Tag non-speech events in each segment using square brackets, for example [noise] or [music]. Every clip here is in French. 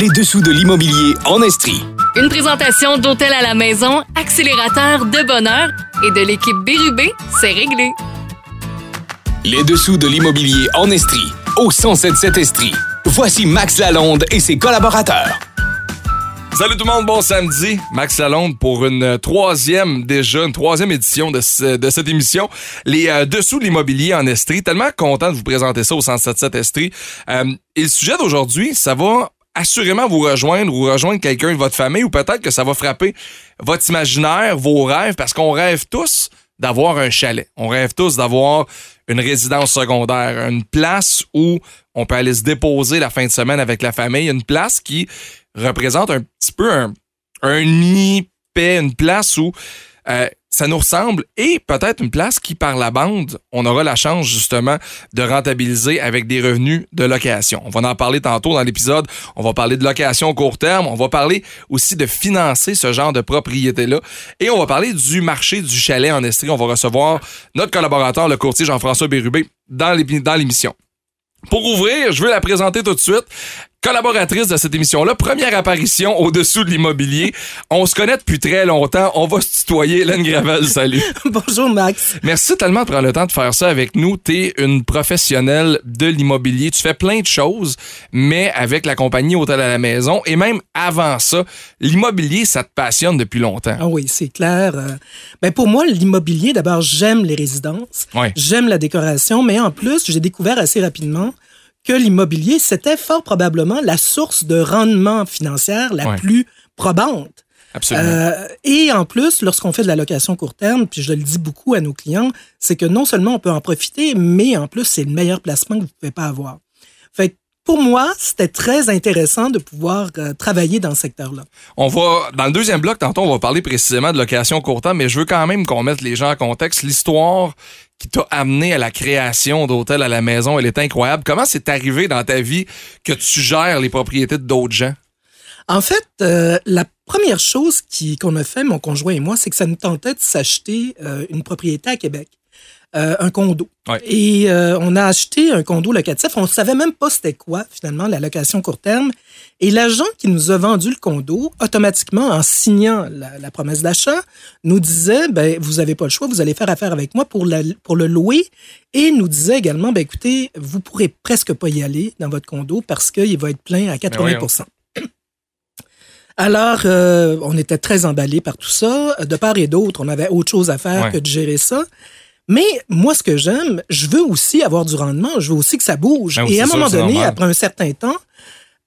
Les dessous de l'immobilier en Estrie. Une présentation d'Hôtel à la maison, accélérateur de bonheur et de l'équipe Bérubé, c'est réglé. Les dessous de l'immobilier en Estrie. Au 1077 Estrie. Voici Max Lalonde et ses collaborateurs. Salut tout le monde, bon samedi. Max Lalonde pour une troisième, déjà, une troisième édition de, ce- de cette émission. Les euh, dessous de l'immobilier en Estrie. Tellement content de vous présenter ça au 177 Estrie. Euh, et le sujet d'aujourd'hui, ça va assurément vous rejoindre ou rejoindre quelqu'un de votre famille ou peut-être que ça va frapper votre imaginaire, vos rêves, parce qu'on rêve tous d'avoir un chalet. On rêve tous d'avoir une résidence secondaire, une place où on peut aller se déposer la fin de semaine avec la famille, une place qui représente un petit peu un, un nid une place où euh, ça nous ressemble et peut-être une place qui, par la bande, on aura la chance justement de rentabiliser avec des revenus de location. On va en parler tantôt dans l'épisode. On va parler de location court terme. On va parler aussi de financer ce genre de propriété-là. Et on va parler du marché du chalet en Estrie. On va recevoir notre collaborateur, le courtier Jean-François Bérubé, dans l'émission. Pour ouvrir, je veux la présenter tout de suite. Collaboratrice de cette émission-là, première apparition au-dessous de l'immobilier. On se connaît depuis très longtemps. On va se tutoyer. Hélène Gravel, salut. [laughs] Bonjour Max. Merci tellement de prendre le temps de faire ça avec nous. Tu es une professionnelle de l'immobilier. Tu fais plein de choses, mais avec la compagnie Hôtel à la maison et même avant ça, l'immobilier, ça te passionne depuis longtemps. Ah oui, c'est clair. Euh, Ben pour moi, l'immobilier, d'abord, j'aime les résidences, Ouais. j'aime la décoration, mais en plus, j'ai découvert assez rapidement que l'immobilier, c'était fort probablement la source de rendement financière la Ouais. plus probante. Absolument. Euh, et en plus, lorsqu'on fait de la location court terme, puis je le dis beaucoup à nos clients, c'est que non seulement on peut en profiter, mais en plus, c'est le meilleur placement que vous ne pouvez pas avoir. Fait que pour moi, c'était très intéressant de pouvoir euh, travailler dans ce secteur-là. On va, dans le deuxième bloc, tantôt, on va parler précisément de location court terme, mais je veux quand même qu'on mette les gens en contexte. L'histoire qui t'a amené à la création d'hôtels à la maison, elle est incroyable. Comment c'est arrivé dans ta vie que tu gères les propriétés d'autres gens? En fait, euh, la première chose qu'on a fait, mon conjoint et moi, c'est que ça nous tentait de s'acheter euh, une propriété à Québec, euh, un condo. Ouais. Et euh, on a acheté un condo locatif. On savait même pas c'était quoi, finalement, la location court terme. Et l'agent qui nous a vendu le condo, automatiquement, en signant la, la promesse d'achat, nous disait, ben, vous avez pas le choix, vous allez faire affaire avec moi pour, la, pour le louer. Et nous disait également, ben, écoutez, vous pourrez presque pas y aller dans votre condo parce qu'il va être plein à 80% alors, euh, on était très emballés par tout ça. De part et d'autre, on avait autre chose à faire Ouais. que de gérer ça. Mais moi, ce que j'aime, je veux aussi avoir du rendement. Je veux aussi que ça bouge. Ben oui, et à un moment sûr, donné, normal. après un certain temps,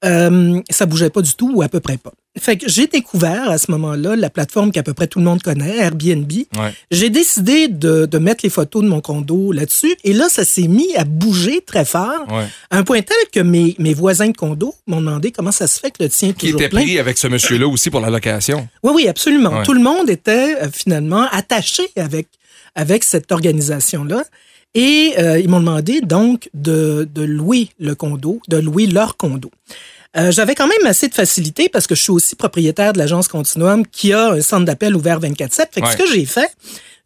euh, ça bougeait pas du tout ou à peu près pas. Fait que j'ai découvert à ce moment-là la plateforme qu'à peu près tout le monde connaît, Airbnb. Ouais. J'ai décidé de, de mettre les photos de mon condo là-dessus. Et là, ça s'est mis à bouger très fort. Ouais. À un point tel que mes, mes voisins de condo m'ont demandé comment ça se fait que le tien est Qui toujours était plein. pris avec ce monsieur-là aussi pour la location. Oui, oui, absolument. Ouais. Tout le monde était euh, finalement attaché avec, avec cette organisation-là. Et euh, ils m'ont demandé donc de, de louer le condo, de louer leur condo. Euh, J'avais quand même assez de facilité parce que je suis aussi propriétaire de l'agence Continuum qui a un centre d'appel ouvert 24-7. Fait que Ouais. ce que j'ai fait,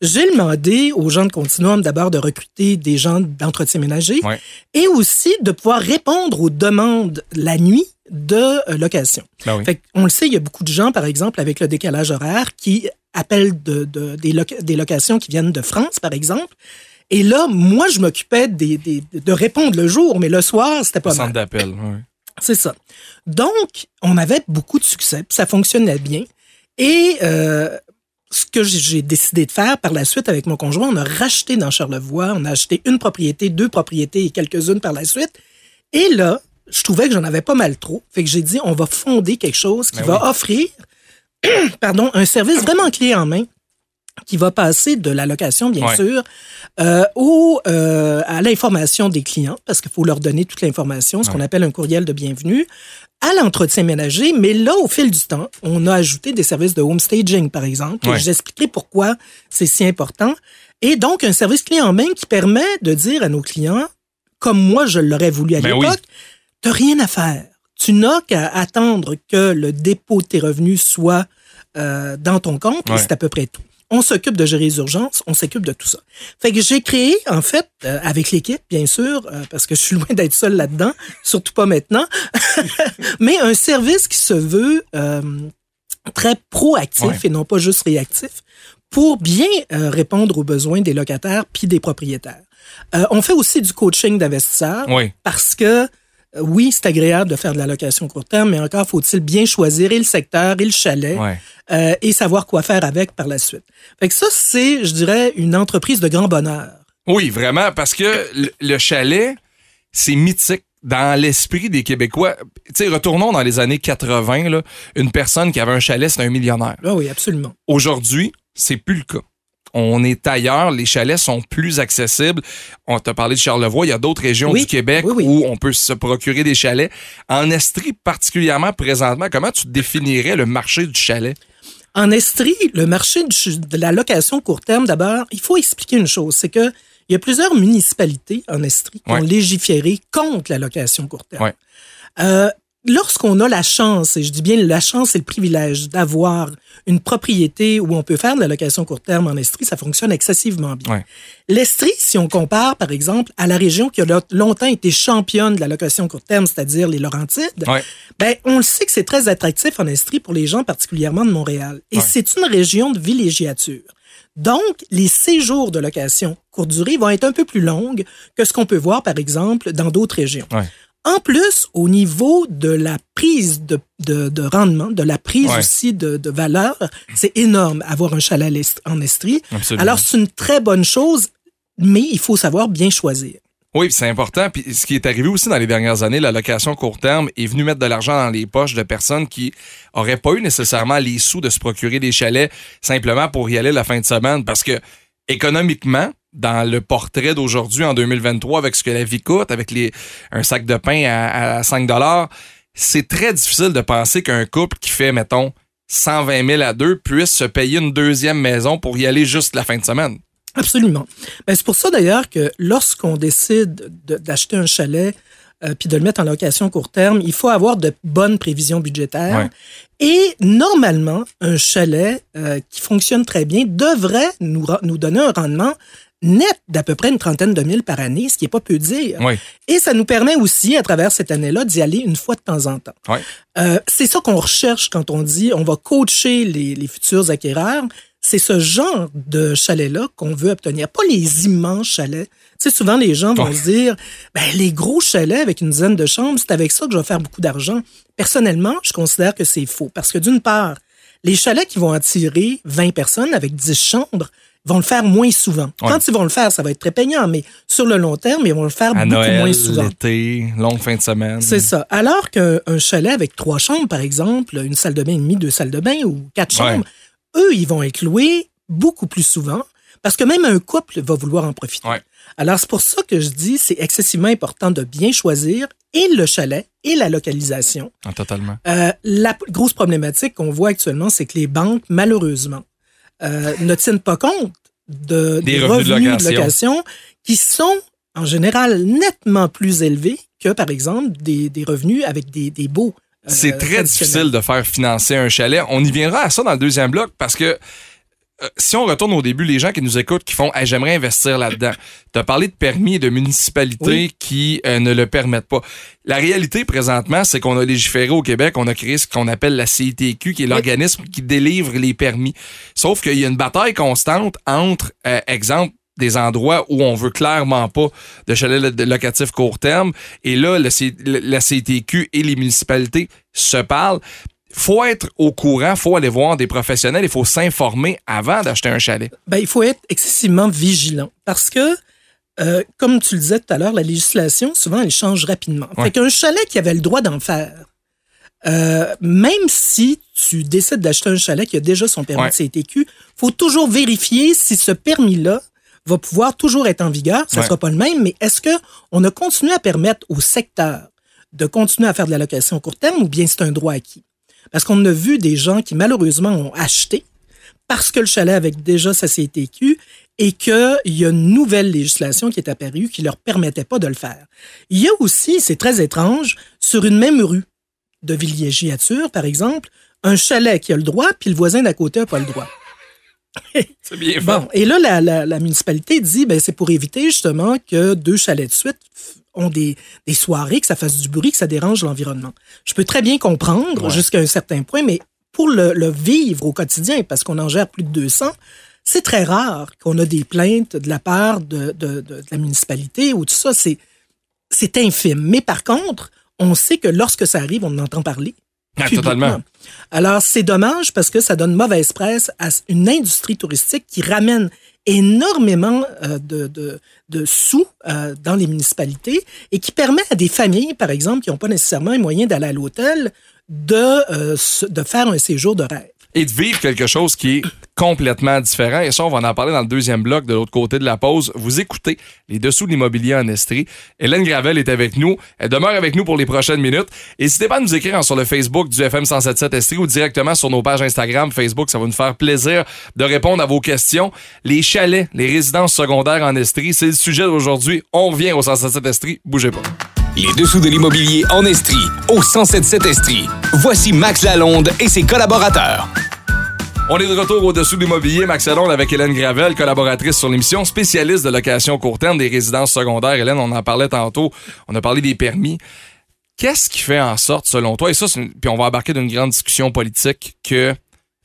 j'ai demandé aux gens de Continuum d'abord de recruter des gens d'entretien ménager Ouais. et aussi de pouvoir répondre aux demandes la nuit de euh, location. Ben oui. Fait on le sait, il y a beaucoup de gens, par exemple, avec le décalage horaire, qui appellent de, de- des, des locations qui viennent de France, par exemple. Et là, moi, je m'occupais des, des- de répondre le jour, mais le soir, c'était pas Le centre mal. d'appel. ouais. C'est ça. Donc, on avait beaucoup de succès, ça fonctionnait bien. Et euh, ce que j'ai décidé de faire par la suite avec mon conjoint, on a racheté dans Charlevoix, on a acheté une propriété, deux propriétés et quelques-unes par la suite. Et là, je trouvais que j'en avais pas mal trop. Fait que j'ai dit, on va fonder quelque chose qui Ben va oui. offrir [clears throat] pardon, un service vraiment clé en main qui va passer de la location, bien Ouais. sûr, euh, au, euh, à l'information des clients, parce qu'il faut leur donner toute l'information, ce qu'on appelle un courriel de bienvenue, à l'entretien ménager, mais là, au fil du temps, on a ajouté des services de home staging, par exemple, Ouais. j'expliquerai pourquoi c'est si important. Et donc, un service clé en main qui permet de dire à nos clients, comme moi je l'aurais voulu à Ben l'époque, oui. T'as rien à faire. Tu n'as qu'à attendre que le dépôt de tes revenus soit euh, dans ton compte, et c'est à peu près tout. on s'occupe de gérer les urgences, on s'occupe de tout ça. Fait que j'ai créé, en fait, euh, avec l'équipe, bien sûr, euh, parce que je suis [laughs] loin d'être seul là-dedans, surtout pas maintenant, [laughs] mais un service qui se veut euh, très proactif et non pas juste réactif pour bien répondre aux besoins des locataires puis des propriétaires. on fait aussi du coaching d'investisseurs parce que oui, c'est agréable de faire de la location court terme, mais encore faut-il bien choisir et le secteur et le chalet Ouais. euh, et savoir quoi faire avec par la suite. Fait que ça, c'est, je dirais, une entreprise de grand bonheur. Oui, vraiment, parce que le, le chalet, c'est mythique dans l'esprit des Québécois. Tu sais, retournons dans les années 80, là, une personne qui avait un chalet, c'était un millionnaire. Ah oui, absolument. Aujourd'hui, c'est plus le cas. On est ailleurs, les chalets sont plus accessibles. On t'a parlé de Charlevoix, il y a d'autres régions Oui, du Québec oui, oui. où on peut se procurer des chalets. En Estrie, particulièrement présentement, comment tu définirais le marché du chalet? En Estrie, le marché du- de la location court terme, d'abord, il faut expliquer une chose, c'est que il y a plusieurs municipalités en Estrie qui Ouais. ont légiféré contre la location court terme. Ouais. Euh, Lorsqu'on a la chance, et je dis bien la chance et le privilège d'avoir une propriété où on peut faire de la location court terme en Estrie, ça fonctionne excessivement bien. Ouais. L'Estrie, si on compare, par exemple, à la région qui a lo- longtemps été championne de la location court terme, c'est-à-dire les Laurentides, Ouais. ben, on le sait que c'est très attractif en Estrie pour les gens particulièrement de Montréal. Et Ouais. c'est une région de villégiature. Donc, les séjours de location courte durée vont être un peu plus longues que ce qu'on peut voir, par exemple, dans d'autres régions. Ouais. En plus, au niveau de la prise de, de, de rendement, de la prise Ouais. aussi de, de valeur, c'est énorme avoir un chalet en Estrie. Absolument. Alors, c'est une très bonne chose, mais il faut savoir bien choisir. Oui, c'est important. Puis ce qui est arrivé aussi dans les dernières années, la location court terme est venue mettre de l'argent dans les poches de personnes qui auraient pas eu nécessairement les sous de se procurer des chalets simplement pour y aller la fin de semaine. Parce que économiquement, dans le portrait d'aujourd'hui en 2023, avec ce que la vie coûte, avec les un sac de pain à, à 5 dollars, c'est très difficile de penser qu'un couple qui fait, mettons, 120 000 à deux puisse se payer une deuxième maison pour y aller juste la fin de semaine. Absolument. Ben, c'est pour ça d'ailleurs que lorsqu'on décide de- d'acheter un chalet euh, puis de le mettre en location court terme, il faut avoir de bonnes prévisions budgétaires. Ouais. Et normalement, un chalet euh, qui fonctionne très bien devrait nous, nous donner un rendement net d'à peu près une trentaine de mille par année, ce qui est pas peu dire. Oui. Et ça nous permet aussi, à travers cette année-là, d'y aller une fois de temps en temps. Euh, c'est ça qu'on recherche quand on dit on va coacher les, les futurs acquéreurs. C'est ce genre de chalet-là qu'on veut obtenir, pas les immenses chalets. Tu sais, souvent les gens vont se dire, ben les gros chalets avec une dizaine de chambres, c'est avec ça que je vais faire beaucoup d'argent. Personnellement, je considère que c'est faux, parce que d'une part, les chalets qui vont attirer 20 personnes avec 10 chambres vont le faire moins souvent. Ouais. Quand ils vont le faire, ça va être très payant, mais sur le long terme, ils vont le faire À beaucoup Noël, moins souvent. l'été, longue fin de semaine. C'est ça. Alors qu'un un chalet avec trois chambres, par exemple, une salle de bain et demie, deux salles de bain ou quatre Ouais. chambres, eux, ils vont être loués beaucoup plus souvent parce que même un couple va vouloir en profiter. Ouais. Alors, c'est pour ça que je dis c'est excessivement important de bien choisir et le chalet et la localisation. Ah, totalement. Euh, la grosse problématique qu'on voit actuellement, c'est que les banques, malheureusement, euh, ne tiennent pas compte de, Des revenus de location. location qui sont en général nettement plus élevés que, par exemple, des, des revenus avec des, des baux. euh, C'est très difficile de faire financer un chalet. On y viendra à ça dans le deuxième bloc parce que euh, si on retourne au début, les gens qui nous écoutent, qui font Hey, j'aimerais investir là-dedans. Tu as parlé de permis et de municipalités Oui. qui euh, ne le permettent pas. La réalité présentement, c'est qu'on a légiféré au Québec, on a créé ce qu'on appelle la CITQ, qui est l'organisme qui délivre les permis. Sauf qu'il y a une bataille constante entre, euh, exemple, des endroits où on veut clairement pas de chalet lo- de locatif court terme. Et là, le- la CTQ et les municipalités se parlent. Faut être au courant, faut aller voir des professionnels, il faut s'informer avant d'acheter un chalet. Ben, il faut être excessivement vigilant parce que, euh, comme tu le disais tout à l'heure, la législation, souvent, elle change rapidement. Ouais. Fait qu'un chalet qui avait le droit d'en faire, euh, même si tu décides d'acheter un chalet qui a déjà son permis Ouais. de CTQ, faut toujours vérifier si ce permis-là va pouvoir toujours être en vigueur. Ça Ouais. sera pas le même, mais est-ce que on a continué à permettre au secteur de continuer à faire de la location court terme ou bien c'est un droit acquis? Parce qu'on a vu des gens qui malheureusement ont acheté parce que le chalet avait déjà sa CTQ et qu'il y a une nouvelle législation qui est apparue qui leur permettait pas de le faire. Il y a aussi, c'est très étrange, sur une même rue de villégiature, par exemple, un chalet qui a le droit, puis le voisin d'à côté n'a pas le droit. [laughs] C'est bien fait. Bon, et là, la, la- la municipalité dit, ben, c'est pour éviter justement que deux chalets de suite ont des, des soirées, que ça fasse du bruit, que ça dérange l'environnement. Je peux très bien comprendre Ouais. jusqu'à un certain point, mais pour le, le vivre au quotidien, parce qu'on en gère plus de 200, c'est très rare qu'on a des plaintes de la part de, de- de- de la municipalité ou tout ça. C'est, c'est infime. Mais par contre, on sait que lorsque ça arrive, on en entend parler. Ah, totalement. Alors, c'est dommage parce que ça donne mauvaise presse à une industrie touristique qui ramène énormément euh, de, sous euh, dans les municipalités et qui permet à des familles, par exemple, qui n'ont pas nécessairement les moyens d'aller à l'hôtel, de, euh, de faire un séjour de rêve. et de vivre quelque chose qui est complètement différent. Et ça, on va en parler dans le deuxième bloc de l'autre côté de la pause. Vous écoutez les dessous de l'immobilier en Estrie. Hélène Gravel est avec nous. Elle demeure avec nous pour les prochaines minutes. N'hésitez pas à nous écrire sur le Facebook du FM 177 Estrie ou directement sur nos pages Instagram, Facebook. Ça va nous faire plaisir de répondre à vos questions. Les chalets, les résidences secondaires en Estrie, c'est le sujet d'aujourd'hui. On revient au 177 Estrie. Bougez pas. Les dessous de l'immobilier en Estrie, au 1077 Estrie. Voici Max Lalonde et ses collaborateurs. On est de retour au-dessous de l'immobilier. Max Salon avec Hélène Gravel, collaboratrice sur l'émission, spécialiste de location court terme des résidences secondaires. Hélène, on en parlait tantôt. On a parlé des permis. Qu'est-ce qui fait en sorte, selon toi, et ça, une- puis on va embarquer d'une grande discussion politique, que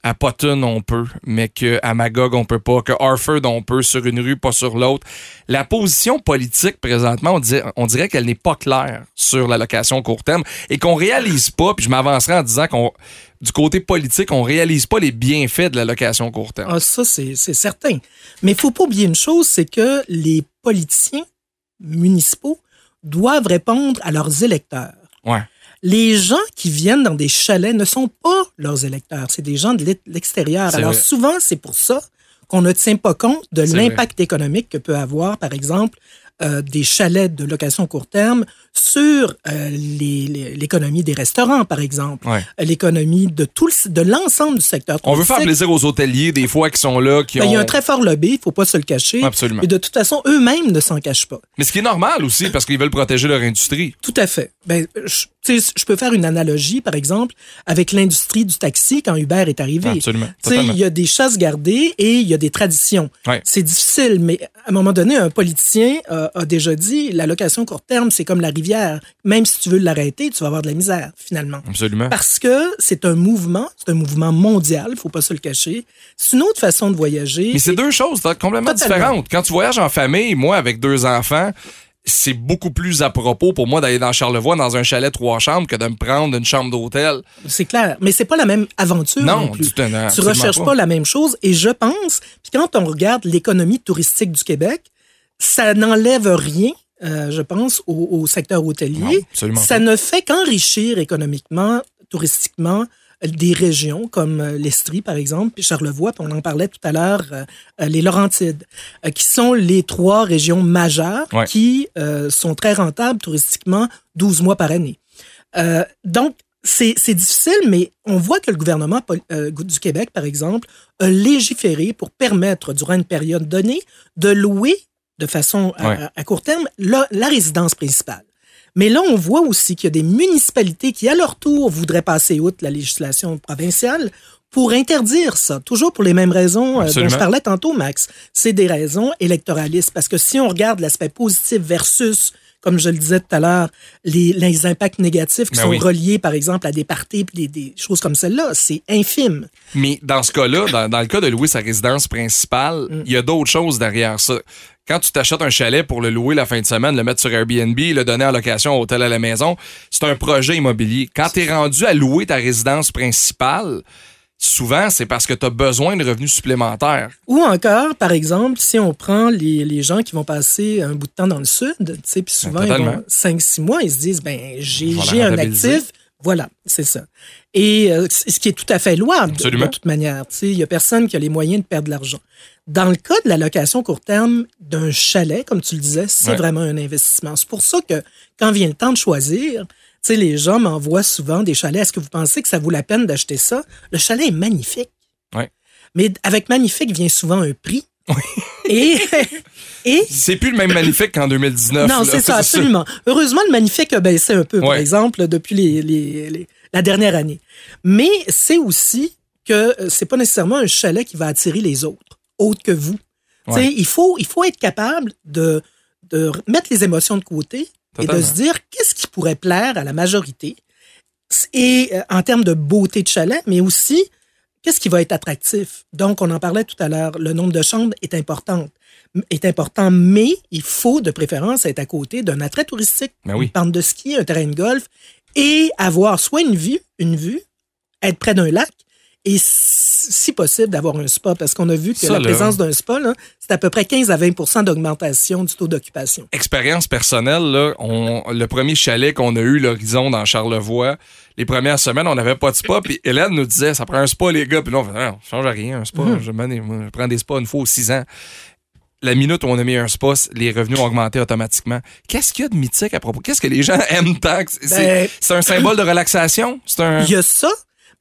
à Potton on peut, mais que à Magog on peut pas, que Harford on peut sur une rue, pas sur l'autre. La position politique présentement, on dirait, on dirait qu'elle n'est pas claire sur la location court terme et qu'on réalise pas. Puis je m'avancerai en disant qu'on du côté politique, on réalise pas les bienfaits de la location court terme. Ah, ça, c'est c'est certain. Mais il faut pas oublier une chose, c'est que les politiciens municipaux doivent répondre à leurs électeurs. Ouais. Les gens qui viennent dans des chalets ne sont pas leurs électeurs, c'est des gens de l'e- l'extérieur. Alors vrai. souvent, c'est pour ça qu'on ne tient pas compte de l'impact économique que peut avoir, par exemple, euh, des chalets de location court terme sur euh, l'économie des restaurants, par exemple, Ouais. l'économie de tout le- de l'ensemble du secteur. On veut faire plaisir aux hôteliers, des fois, qui sont là, qui Ben, ont... Il y a un très fort lobby, il faut pas se le cacher. Absolument. Et de toute façon, eux-mêmes ne s'en cachent pas. Mais ce qui est normal aussi, parce qu'ils veulent protéger leur industrie. Tout à fait. Ben, je, tu sais, je peux faire une analogie, par exemple, avec l'industrie du taxi quand Uber est arrivé. Absolument. Il y a des chasses gardées et il y a des traditions. Ouais. C'est difficile, mais à un moment donné, un politicien euh, a déjà dit la location court terme, c'est comme la rivière. Même si tu veux l'arrêter, tu vas avoir de la misère, finalement. Absolument. Parce que c'est un mouvement, c'est un mouvement mondial, faut pas se le cacher. C'est une autre façon de voyager. Mais c'est deux choses complètement Totalement. différentes. Quand tu voyages en famille, moi, avec deux enfants, c'est beaucoup plus à propos pour moi d'aller dans Charlevoix dans un chalet trois chambres que de me prendre une chambre d'hôtel. C'est clair, mais c'est pas la même aventure non, Non, plus. non, tu recherches pas. pas. la même chose et je pense, puis quand on regarde l'économie touristique du Québec, ça n'enlève rien, euh, je pense, au, au secteur Non, hôtelier. absolument ça pas. ne fait qu'enrichir économiquement, touristiquement, des régions comme euh, l'Estrie, par exemple, puis Charlevoix, puis on en parlait tout à l'heure, euh, euh, les Laurentides, euh, qui sont les trois régions majeures Ouais. qui euh, sont très rentables touristiquement 12 mois par année. Donc, c'est difficile, mais on voit que le gouvernement du Québec, par exemple, a légiféré pour permettre, durant une période donnée, de louer de façon à, court terme la, la résidence principale. Mais là, on voit aussi qu'il y a des municipalités qui, à leur tour, voudraient passer outre la législation provinciale pour interdire ça, toujours pour les mêmes raisons euh, dont je parlais tantôt, Max. C'est des raisons électoralistes, parce que si on regarde l'aspect positif versus, comme je le disais tout à l'heure, les, les impacts négatifs qui Ben sont oui. reliés, par exemple, à des parties puis des, des choses comme celle-là, c'est infime. Mais dans ce cas-là, dans, dans le cas de louer sa résidence principale, Mm. il y a d'autres choses derrière ça. Quand tu t'achètes un chalet pour le louer la fin de semaine, le mettre sur Airbnb, le donner en location au hôtel à la maison, c'est un projet immobilier. Quand tu es rendu à louer ta résidence principale, souvent, c'est parce que tu as besoin de revenus supplémentaires. Ou encore, par exemple, si on prend les, les gens qui vont passer un bout de temps dans le sud, tu sais, puis souvent, ils totalement. vont 5-6 mois, ils se disent, ben, j'ai un actif. Voilà, c'est ça. Et euh, ce qui est tout à fait louable, de- Absolument. de toute manière. Tu sais, il y a personne qui a les moyens de perdre de l'argent. Dans le cas de la location court terme d'un chalet, comme tu le disais, c'est Ouais. vraiment un investissement. C'est pour ça que quand vient le temps de choisir, tu sais, les gens m'envoient souvent des chalets. Est-ce que vous pensez que ça vaut la peine d'acheter ça? Le chalet est magnifique. Ouais. Mais avec magnifique vient souvent un prix. Et, [laughs] et C'est plus le même magnifique qu'en 2019. non, [laughs] c'est ça, absolument. Heureusement, le magnifique a baissé un peu, par exemple, depuis les, les- les- la dernière année. Mais c'est aussi que euh, c'est pas nécessairement un chalet qui va attirer les autres, autres que vous. Ouais. Il, faut, il faut être capable de, de mettre les émotions de côté et de se dire qu'est-ce qui pourrait plaire à la majorité et euh, en termes de beauté de chalet, mais aussi qu'est-ce qui va être attractif. Donc, on en parlait tout à l'heure, le nombre de chambres est important, est important, mais il faut de préférence être à côté d'un attrait touristique, Ben oui. une pente de ski, un terrain de golf, et avoir soit une vue, une vue, être près d'un lac, et si si possible d'avoir un spa, parce qu'on a vu que Ça, la là. présence d'un spa, c'est à peu près 15 à 20% d'augmentation du taux d'occupation. expérience personnelle, là, on, le premier chalet qu'on a eu, l'Horizon, dans Charlevoix, les premières semaines, on n'avait pas de spa. [laughs] Puis Hélène nous disait, ça prend un spa, les gars. Puis là, on fait, non, ça change rien, un spa. Mhm. Je, je prends des spas une fois aux six ans. La minute où on a mis un spa, les revenus ont augmenté automatiquement. Qu'est-ce qu'il y a de mythique à propos? Qu'est-ce que les gens [laughs] aiment tant? C'est Ben- c'est un symbole de relaxation? C'est un... Il y a ça,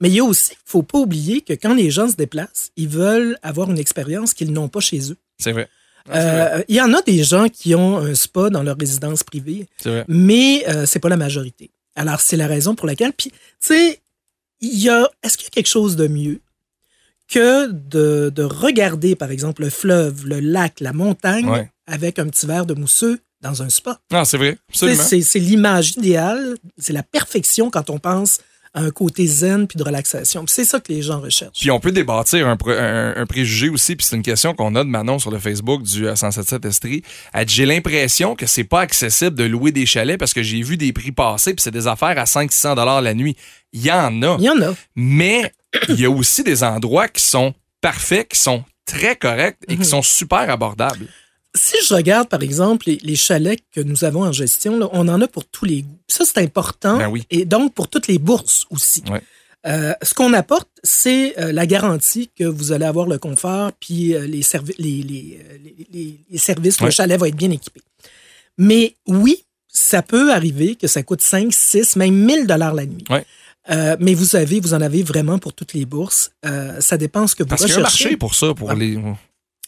mais il y a aussi, faut pas oublier que quand les gens se déplacent, ils veulent avoir une expérience qu'ils n'ont pas chez eux. C'est vrai. Ah. Euh, Il y en a des gens qui ont un spa dans leur résidence privée, vrai. mais euh, c'est pas la majorité. Alors, c'est la raison pour laquelle. Puis, tu sais, il y a. Est-ce qu'il y a quelque chose de mieux? Que de, de regarder, par exemple, le fleuve, le lac, la montagne Ouais. avec un petit verre de mousseux dans un spa? Non, c'est vrai. Absolument. C'est c'est l'image idéale, c'est la perfection quand on pense à un côté zen puis de relaxation. C'est ça que les gens recherchent. Puis on peut débâtir un, pré- un- un préjugé aussi, puis c'est une question qu'on a de Manon sur le Facebook du euh, 177 Estrie. Elle dit, J'ai l'impression que c'est pas accessible de louer des chalets parce que j'ai vu des prix passer, puis c'est des affaires à 500 dollars la nuit. Il y en a, Il y en a. mais il y a aussi des endroits qui sont parfaits, qui sont très corrects et Mhm. qui sont super abordables. Si je regarde, par exemple, les, les chalets que nous avons en gestion, là, on en a pour tous les goûts. Ça, c'est important. Ben oui. Et donc, pour toutes les bourses aussi. Ouais. Euh, ce qu'on apporte, c'est euh, la garantie que vous allez avoir le confort, puis euh, les, les, les, les- les- les services, Ouais. le chalet va être bien équipé. Mais oui, ça peut arriver que ça coûte 5, 6, même 1000 dollars la nuit. Ouais. Euh, mais vous avez, vous en avez vraiment pour toutes les bourses. Euh, ça dépend ce que vous Parce qu'il y a un recherchez. marché pour ça, pour les.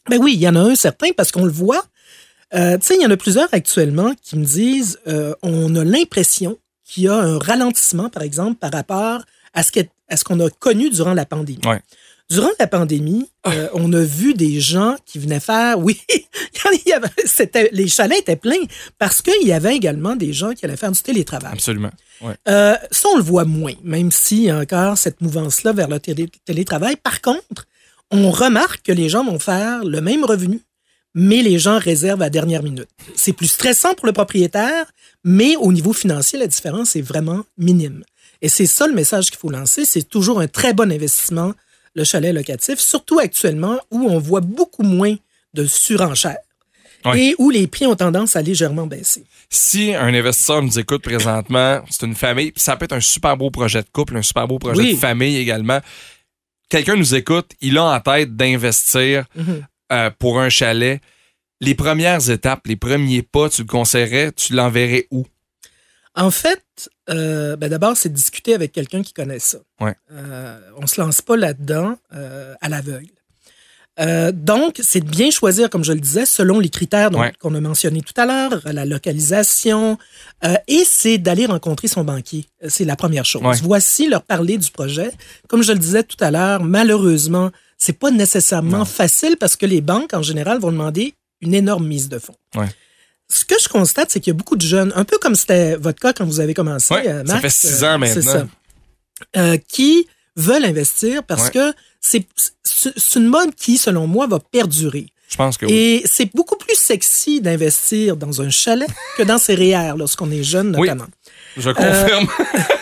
Ben oui, il y en a un certain parce qu'on le voit. Euh, tu sais, il y en a plusieurs actuellement qui me disent on a l'impression qu'il y a un ralentissement, par exemple, par rapport à ce qu'on a connu durant la pandémie. Ouais. Durant la pandémie, euh, on a vu des gens qui venaient faire, oui, [laughs] il y avait- c'était, les chalets étaient pleins parce qu'il y avait également des gens qui allaient faire du télétravail. Absolument. Ouais. Euh, ça, on le voit moins, même s'il y a encore cette mouvance-là vers le télé- télétravail. Par contre, on remarque que les gens vont faire le même revenu, mais les gens réservent à dernière minute. C'est plus stressant pour le propriétaire, mais au niveau financier, la différence est vraiment minime. Et c'est ça le message qu'il faut lancer. C'est toujours un très bon investissement, le chalet locatif, surtout actuellement où on voit beaucoup moins de surenchères Ouais. et où les prix ont tendance à légèrement baisser. Si un investisseur nous écoute présentement, c'est une famille, puis ça peut être un super beau projet de couple, un super beau projet Oui. de famille également. Quelqu'un nous écoute, il a en tête d'investir Mhm. euh, pour un chalet. Les premières étapes, les premiers pas, tu le conseillerais, tu l'enverrais où? En fait, euh, ben d'abord, c'est de discuter avec quelqu'un qui connaît ça. Ouais. Euh, on se lance pas là-dedans euh, à l'aveugle. Donc, c'est de bien choisir, comme je le disais, selon les critères Ouais. qu'on a mentionnés tout à l'heure, la localisation, et c'est d'aller rencontrer son banquier. C'est la première chose. Ouais. Voici leur parler du projet. Comme je le disais tout à l'heure, malheureusement, c'est pas nécessairement Non. facile parce que les banques, en général, vont demander une énorme mise de fonds. Ce que je constate, c'est qu'il y a beaucoup de jeunes, un peu comme c'était votre cas quand vous avez commencé, Ouais, euh, ça Max, fait six euh, ans c'est maintenant. ça, euh, qui veulent investir parce Ouais. que c'est une mode qui, selon moi, va perdurer. Je pense que oui. Et c'est beaucoup plus sexy d'investir dans un chalet que dans ses REER lorsqu'on est jeune, Oui. notamment. Je confirme. [laughs]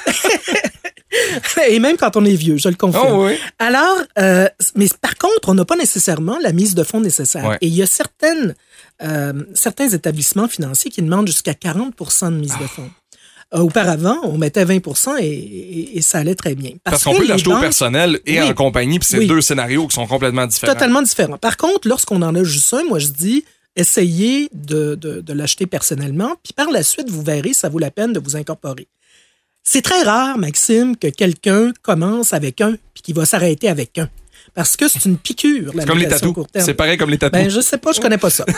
[laughs] Et même quand on est vieux, je le confirme. Oh oui. Alors, euh, mais par contre, on n'a pas nécessairement la mise de fonds nécessaire. Ouais. Et il y a certaines, euh, certains établissements financiers qui demandent jusqu'à 40% de mise de fonds. Euh, auparavant, on mettait 20 et, et- et ça allait très bien. Parce, qu'on peut l'acheter au personnel et Oui. en compagnie, puis c'est Oui. deux scénarios qui sont complètement différents. Totalement différent. Par contre, lorsqu'on en a juste un, moi je dis, essayez de, de- de l'acheter personnellement, puis par la suite, vous verrez, ça vaut la peine de vous incorporer. C'est très rare, Maxime, que quelqu'un commence avec un, puis qu'il va s'arrêter avec un. Parce que c'est une piqûre, la comme les tatous. court terme. C'est pareil comme les tatous. Ben, je sais pas, je connais pas ça. [laughs]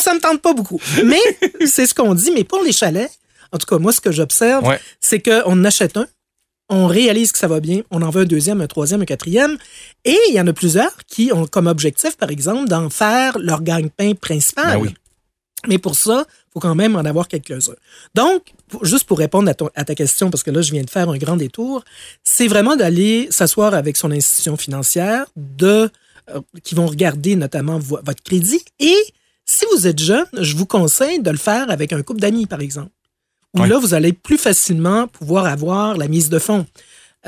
ça me tente pas beaucoup. Mais c'est ce qu'on dit. Mais pour les chalets, en tout cas, moi, ce que j'observe, Ouais. c'est qu'on achète un, on réalise que ça va bien, on en veut un deuxième, un troisième, un quatrième. Et il y en a plusieurs qui ont comme objectif, par exemple, d'en faire leur gagne-pain principal. Ben oui. Mais pour ça, faut quand même en avoir quelques-uns. Donc, pour- juste pour répondre à, ton- à ta question, parce que là, je viens de faire un grand détour, c'est vraiment d'aller s'asseoir avec son institution financière, de, euh, qui vont regarder notamment vo- votre crédit. Et si vous êtes jeune, je vous conseille de le faire avec un couple d'amis, par exemple. Où Oui. là, vous allez plus facilement pouvoir avoir la mise de fonds.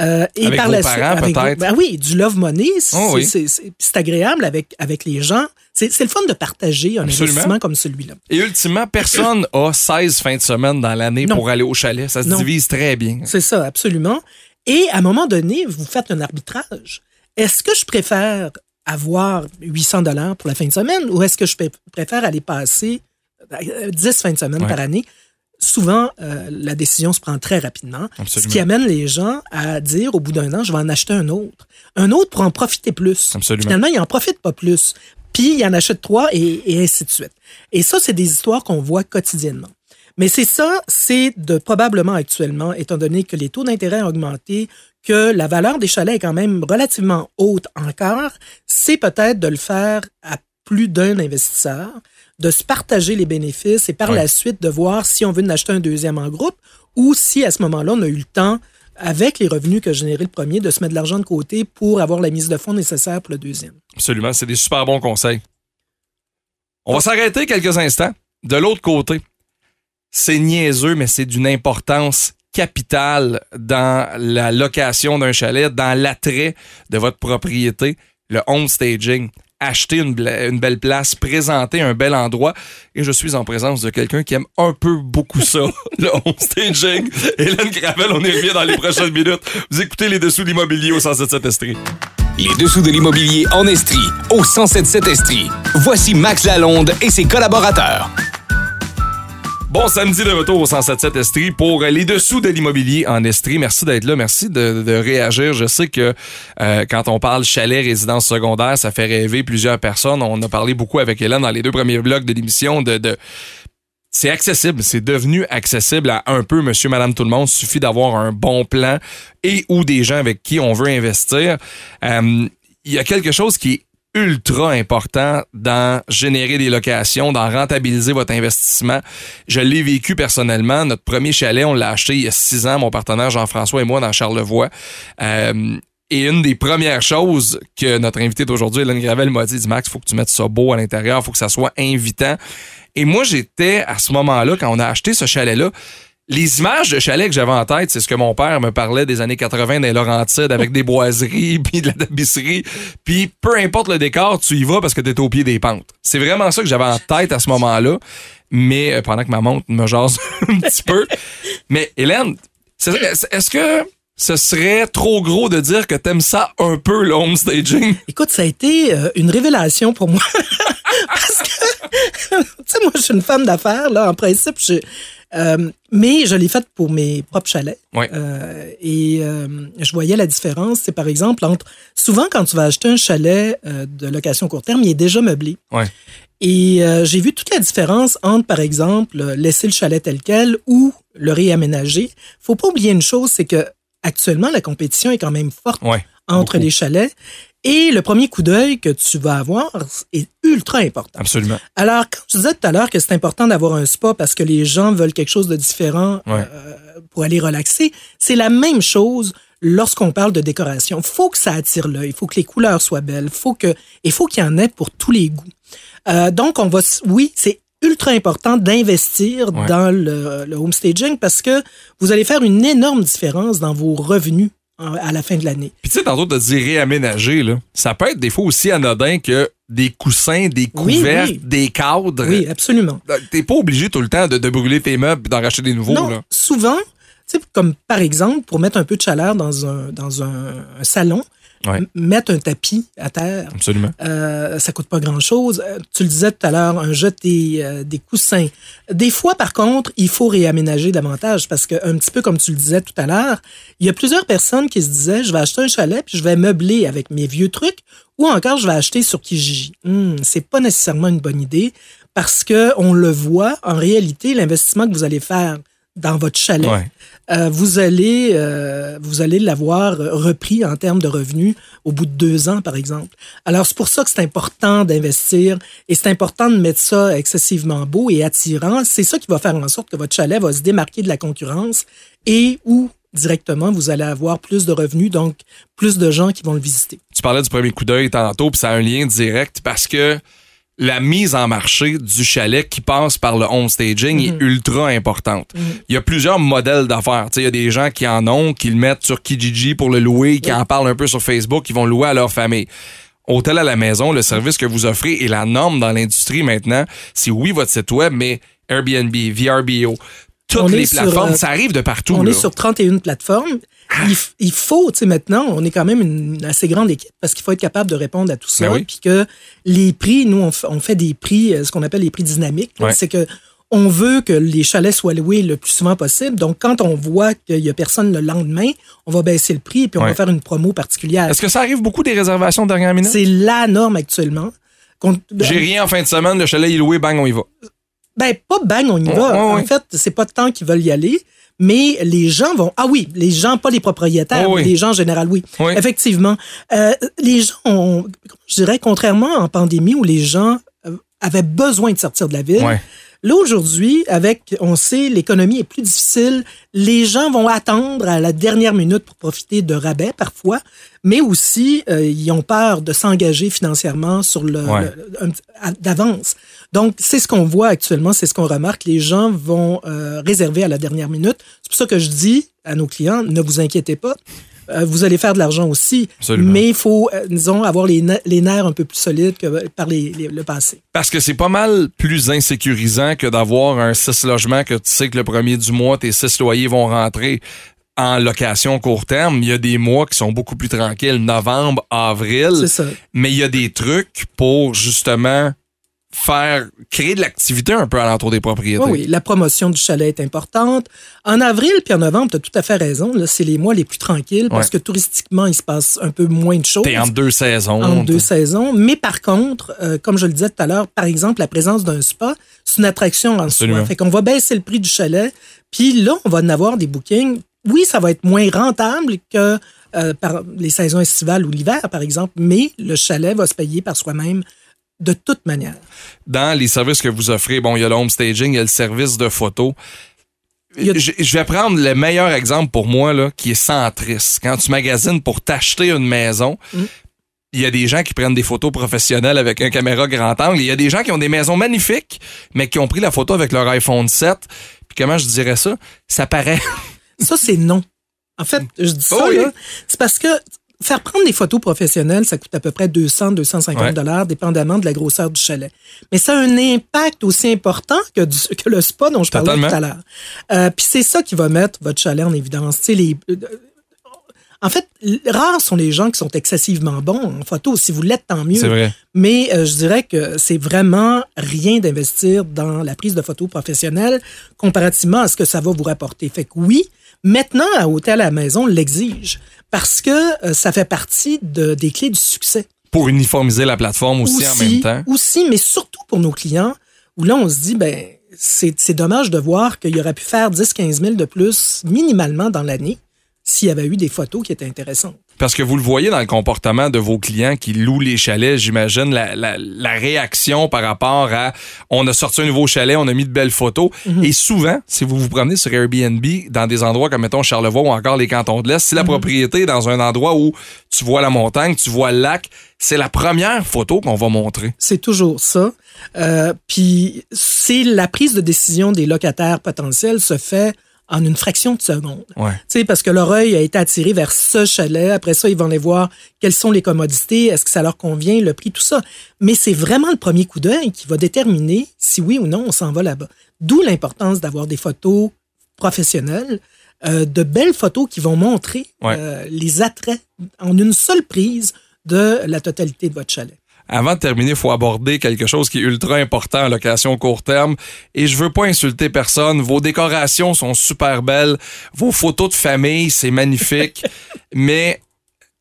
Euh, et Avec par vos la suite, peut-être? ben oui, du love money, c'est Oh oui. c'est- agréable avec, avec les gens. C'est le fun de partager un Absolument. investissement comme celui-là. Et ultimement, personne [clears throat] a 16 fins de semaine dans l'année pour aller au chalet. Ça se Non. divise très bien. C'est ça, absolument. Et à un moment donné, vous faites un arbitrage. Est-ce que je préfère avoir 800 dollars pour la fin de semaine ou est-ce que je pré- préfère aller passer euh, 10 fins de semaine Ouais. par année? Souvent, euh, la décision se prend très rapidement, Absolument. ce qui amène les gens à dire au bout d'un an, je vais en acheter un autre. Un autre pour en profiter plus. Absolument. Finalement, il en profite pas plus. Puis, il en achète trois et, et ainsi de suite. Et ça, c'est des histoires qu'on voit quotidiennement. Mais c'est ça, c'est de probablement actuellement, étant donné que les taux d'intérêt ont augmenté, que la valeur des chalets est quand même relativement haute encore, c'est peut-être de le faire à plus d'un investisseur, de se partager les bénéfices et par la suite de voir si on veut en acheter un deuxième en groupe ou si à ce moment-là, on a eu le temps, avec les revenus que générait le premier, de se mettre de l'argent de côté pour avoir la mise de fonds nécessaire pour le deuxième. Absolument, c'est des super bons conseils. On va s'arrêter quelques instants. De l'autre côté, c'est niaiseux, mais c'est d'une importance capitale dans la location d'un chalet, dans l'attrait de votre propriété, le home staging. Acheter une, belle place, présenter un bel endroit. Et je suis en présence de quelqu'un qui aime un peu beaucoup ça, [laughs] le home staging. Hélène Gravel, on y revient dans les prochaines minutes. Vous écoutez les dessous de l'immobilier au 177 Estrie. Les dessous de l'immobilier en Estrie, au 1077 Estrie. Voici Max Lalonde et ses collaborateurs. Bon samedi de retour au 177 Estrie pour les dessous de l'immobilier en Estrie. Merci d'être là, merci de, réagir. Je sais que euh, quand on parle chalet, résidence secondaire, ça fait rêver plusieurs personnes. On a parlé beaucoup avec Hélène dans les deux premiers blocs de l'émission de c'est accessible, c'est devenu accessible à un peu monsieur, madame, tout le monde. Il suffit d'avoir un bon plan et ou des gens avec qui on veut investir. Euh, Il y a quelque chose qui est ultra important dans générer des locations, dans rentabiliser votre investissement. Je l'ai vécu personnellement. Notre premier chalet, on l'a acheté il y a six ans, mon partenaire Jean-François et moi, dans Charlevoix. Euh, et une des premières choses que notre invité d'aujourd'hui, Hélène Gravel, m'a dit, dit, Max, faut que tu mettes ça beau à l'intérieur, faut que ça soit invitant. Et moi, j'étais à ce moment-là, quand on a acheté ce chalet-là, les images de chalet que j'avais en tête, c'est ce que mon père me parlait des années 80 dans les Laurentides avec des boiseries [laughs] puis de la tapisserie. Puis peu importe le décor, tu y vas parce que t'es au pied des pentes. C'est vraiment ça que j'avais en tête à ce moment-là. Mais euh, pendant que ma montre me jase [laughs] un petit peu. Mais Hélène, est-ce que ce serait trop gros de dire que t'aimes ça un peu, le home staging? Écoute, ça a été euh, une révélation pour moi. [laughs] Parce que, [laughs] tu sais, moi, je suis une femme d'affaires, là, en principe. Je, euh, mais je l'ai faite pour mes propres chalets. Ouais. Euh, et euh, je voyais la différence. C'est par exemple entre. Souvent, quand tu vas acheter un chalet de location court terme, il est déjà meublé. Ouais. Et j'ai vu toute la différence entre, par exemple, laisser le chalet tel quel ou le réaménager. Faut pas oublier une chose, c'est que actuellement, la compétition est quand même forte entre beaucoup. les chalets. Et le premier coup d'œil que tu vas avoir est ultra important. Absolument. Alors, quand je disais tout à l'heure que c'est important d'avoir un spa parce que les gens veulent quelque chose de différent Ouais. euh, pour aller relaxer, c'est la même chose lorsqu'on parle de décoration. faut que ça attire l'œil, il faut que les couleurs soient belles, faut que, il faut qu'il y en ait pour tous les goûts. Euh, donc, on va, oui, c'est ultra important d'investir Ouais. dans le, le home staging parce que vous allez faire une énorme différence dans vos revenus en- à la fin de l'année. Puis tu sais, tantôt, t'as dit réaménager, là. Ça peut être des fois aussi anodin que des coussins, des Oui, oui. des cadres. Oui, absolument. T'es pas obligé tout le temps de, de brûler tes meubles et d'en racheter des nouveaux, non, là. souvent, tu sais, comme par exemple, pour mettre un peu de chaleur dans un, dans un, un salon, Ouais. mettre un tapis à terre, Absolument. euh, ça coûte pas grand-chose. Euh, Tu le disais tout à l'heure, un jet des, euh, des coussins. Des fois, par contre, il faut réaménager davantage parce que, un petit peu comme tu le disais tout à l'heure, il y a plusieurs personnes qui se disaient, je vais acheter un chalet puis je vais meubler avec mes vieux trucs ou encore je vais acheter sur Kijiji. Hmm, c'est pas nécessairement une bonne idée parce que on le voit, en réalité, l'investissement que vous allez faire dans votre chalet, Ouais. euh, vous allez euh, vous allez l'avoir repris en termes de revenus au bout de deux ans, par exemple. Alors, c'est pour ça que c'est important d'investir et c'est important de mettre ça excessivement beau et attirant. C'est ça qui va faire en sorte que votre chalet va se démarquer de la concurrence et où directement vous allez avoir plus de revenus, donc plus de gens qui vont le visiter. Tu parlais du premier coup d'œil tantôt, puis ça a un lien direct parce que la mise en marché du chalet qui passe par le home staging est ultra importante. Il y a plusieurs modèles d'affaires. Il y a des gens qui en ont, qui le mettent sur Kijiji pour le louer, qui en parlent un peu sur Facebook, qui vont louer à leur famille. Hôtel à la maison, le service que vous offrez et la norme dans l'industrie maintenant, c'est oui votre site web, mais Airbnb, VRBO, toutes On est les sur, plateformes, euh, ça arrive de partout. On là. est sur 31 plateformes. Il, faut, tu sais, maintenant, on est quand même une assez grande équipe parce qu'il faut être capable de répondre à tout ça. Ben oui. Puis que les prix, nous, on, fait des prix, euh, ce qu'on appelle les prix dynamiques. Ouais. C'est que on veut que les chalets soient loués le plus souvent possible. Donc, quand on voit qu'il y a personne le lendemain, on va baisser le prix et puis on Ouais. va faire une promo particulière. Est-ce que ça arrive beaucoup des réservations de dernière minute? C'est la norme actuellement. Qu'on- J'ai rien en fin de semaine, le chalet est loué, bang, on y va. Ben, pas bang, on y va. ouais, ouais. En fait, c'est pas tant qu'ils veulent y aller, mais les gens vont. Ah oui, les gens, pas les propriétaires, oui. mais les gens en général, oui. Oui. Effectivement. Euh, les gens ont, je dirais, contrairement en pandémie où les gens euh, avaient besoin de sortir de la ville. Là, aujourd'hui, avec, on sait, l'économie est plus difficile. Les gens vont attendre à la dernière minute pour profiter de rabais parfois, mais aussi, euh, ils ont peur de s'engager financièrement sur le, Ouais. d'avance. Donc, c'est ce qu'on voit actuellement, c'est ce qu'on remarque. Les gens vont euh, réserver à la dernière minute. C'est pour ça que je dis à nos clients, ne vous inquiétez pas. Euh, vous allez faire de l'argent aussi, Absolument. mais il faut, euh, disons, avoir les, ne- les nerfs un peu plus solides que par les- les- le passé. Parce que c'est pas mal plus insécurisant que d'avoir un 6 logements que tu sais que le premier du mois, tes 6 loyers vont rentrer en location court terme. Il y a des mois qui sont beaucoup plus tranquilles, novembre, avril. C'est ça. Mais il y a des trucs pour justement faire créer de l'activité un peu alentour des propriétés. Oui, oui, la promotion du chalet est importante. En avril puis en novembre, tu as tout à fait raison. Là, c'est les mois les plus tranquilles parce Ouais. que touristiquement, il se passe un peu moins de choses. T'es en deux saisons. en deux saisons. Mais par contre, euh, comme je le disais tout à l'heure, par exemple, la présence d'un spa, c'est une attraction en Absolument. soi. Fait qu'on va baisser le prix du chalet. Puis là, on va en avoir des bookings. Oui, ça va être moins rentable que euh, par les saisons estivales ou l'hiver, par exemple, mais le chalet va se payer par soi-même de toute manière. dans les services que vous offrez, bon, il y a le home staging, il y a le service de photo. Je, vais prendre le meilleur exemple pour moi, là, qui est centriste. Quand tu magasines pour t'acheter une maison, Mm. il y a des gens qui prennent des photos professionnelles avec un caméra grand angle. Il y a des gens qui ont des maisons magnifiques, mais qui ont pris la photo avec leur iPhone 7. Puis comment je dirais ça? Ça paraît. Ça, c'est non. En fait, je dis ça, Oh oui. c'est parce que faire prendre des photos professionnelles, ça coûte à peu près 200, 250 Ouais. dollars, dépendamment de la grosseur du chalet. Mais ça a un impact aussi important que, du- [laughs] que le spa dont je parlais tout à l'heure. Euh, Puis c'est ça qui va mettre votre chalet en évidence. Tu sais, les, euh, en fait, rares sont les gens qui sont excessivement bons en photo. Si vous l'êtes, tant mieux. Vrai. Mais euh, je dirais que c'est vraiment rien d'investir dans la prise de photos professionnelle comparativement à ce que ça va vous rapporter. Fait que oui, maintenant, à Hôtel à la maison l'exige parce que euh, ça fait partie de- des clés du succès. Pour uniformiser la plateforme aussi, en même temps. Aussi, mais surtout pour nos clients, où là, on se dit, ben, c'est c'est dommage de voir qu'il aurait pu faire 10-15 000 de plus minimalement dans l'année s'il y avait eu des photos qui étaient intéressantes. Parce que vous le voyez dans le comportement de vos clients qui louent les chalets, j'imagine la, la, la réaction par rapport à on a sorti un nouveau chalet, on a mis de belles photos. Et souvent, si vous vous promenez sur Airbnb dans des endroits comme mettons Charlevoix ou encore les cantons de l'Est, si la propriété est dans un endroit où tu vois la montagne, tu vois le lac, c'est la première photo qu'on va montrer. C'est toujours ça. Euh, Puis c'est la prise de décision des locataires potentiels se fait en une fraction de seconde. Ouais. Tu sais, parce que leur œil a été attiré vers ce chalet. Après ça, ils vont aller voir quelles sont les commodités, est-ce que ça leur convient, le prix, tout ça. Mais c'est vraiment le premier coup d'œil qui va déterminer si oui ou non on s'en va là-bas. D'où l'importance d'avoir des photos professionnelles, euh, de belles photos qui vont montrer Ouais. euh, les attraits en une seule prise de la totalité de votre chalet. Avant de terminer, il faut aborder quelque chose qui est ultra important en location court terme. Et je veux pas insulter personne. Vos décorations sont super belles. Vos photos de famille, c'est magnifique. [laughs] Mais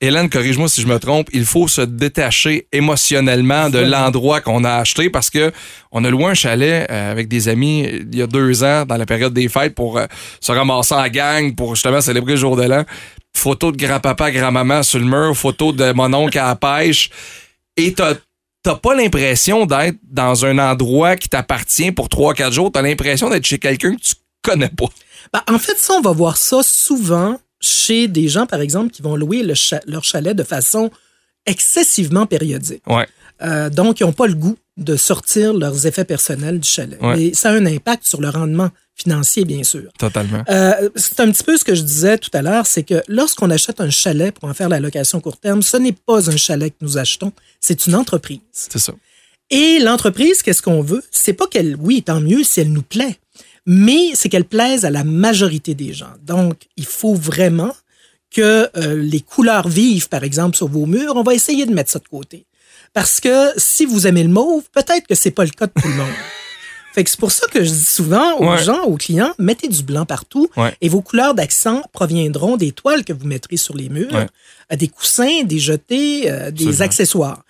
Hélène, corrige-moi si je me trompe, il faut se détacher émotionnellement de l'endroit qu'on a acheté parce que on a loué un chalet euh, avec des amis il y a deux ans dans la période des fêtes pour euh, se ramasser en gang pour justement célébrer le jour de l'an. Photo de grand-papa, grand-maman sur le mur, photo de mon oncle à la pêche. Et t'as t'as pas l'impression d'être dans un endroit qui t'appartient pour trois, quatre jours. T'as l'impression d'être chez quelqu'un que tu connais pas. Ben, en fait, ça, on va voir ça souvent chez des gens, par exemple, qui vont louer le cha- leur chalet de façon excessivement périodique. Ouais. Euh, donc, ils n'ont pas le goût de sortir leurs effets personnels du chalet. Ouais. Mais ça a un impact sur le rendement financier, bien sûr. Totalement. Euh, c'est un petit peu ce que je disais tout à l'heure, c'est que lorsqu'on achète un chalet pour en faire la location court terme, ce n'est pas un chalet que nous achetons, c'est une entreprise. C'est ça. Et l'entreprise, qu'est-ce qu'on veut? C'est pas qu'elle, oui, tant mieux si elle nous plaît, mais c'est qu'elle plaise à la majorité des gens. Donc, il faut vraiment que euh, les couleurs vives, par exemple, sur vos murs, on va essayer de mettre ça de côté. Parce que si vous aimez le mauve, peut-être que c'est pas le cas de tout le monde. [laughs] Fait que c'est pour ça que je dis souvent aux Ouais. gens, aux clients, mettez du blanc partout Ouais. et vos couleurs d'accent proviendront des toiles que vous mettrez sur les murs, Ouais. euh, des coussins, des jetés, euh, des Absolument. accessoires.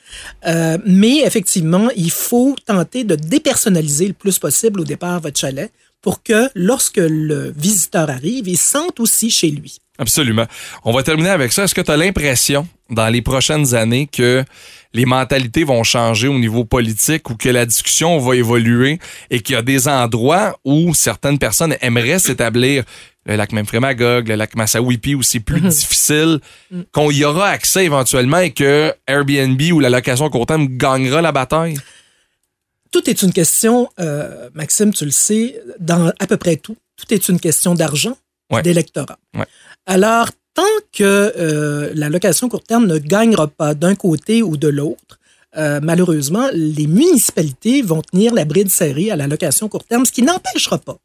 Euh, mais effectivement, il faut tenter de dépersonnaliser le plus possible au départ votre chalet pour que lorsque le visiteur arrive, il sente aussi chez lui. Absolument. On va terminer avec ça. Est-ce que tu as l'impression, dans les prochaines années, que les mentalités vont changer au niveau politique ou que la discussion va évoluer et qu'il y a des endroits où certaines personnes aimeraient s'établir, le lac Memphremagog, le lac Massawippi, où c'est plus [laughs] difficile, qu'on y aura accès éventuellement et que Airbnb ou la location court terme gagnera la bataille? Tout est une question, euh, Maxime, tu le sais, dans à peu près tout. Tout est une question d'argent, Ouais. d'électorat. Ouais. Alors, tant que euh, la location court terme ne gagnera pas d'un côté ou de l'autre, euh, malheureusement, les municipalités vont tenir la bride serrée à la location court terme, ce qui n'empêchera pas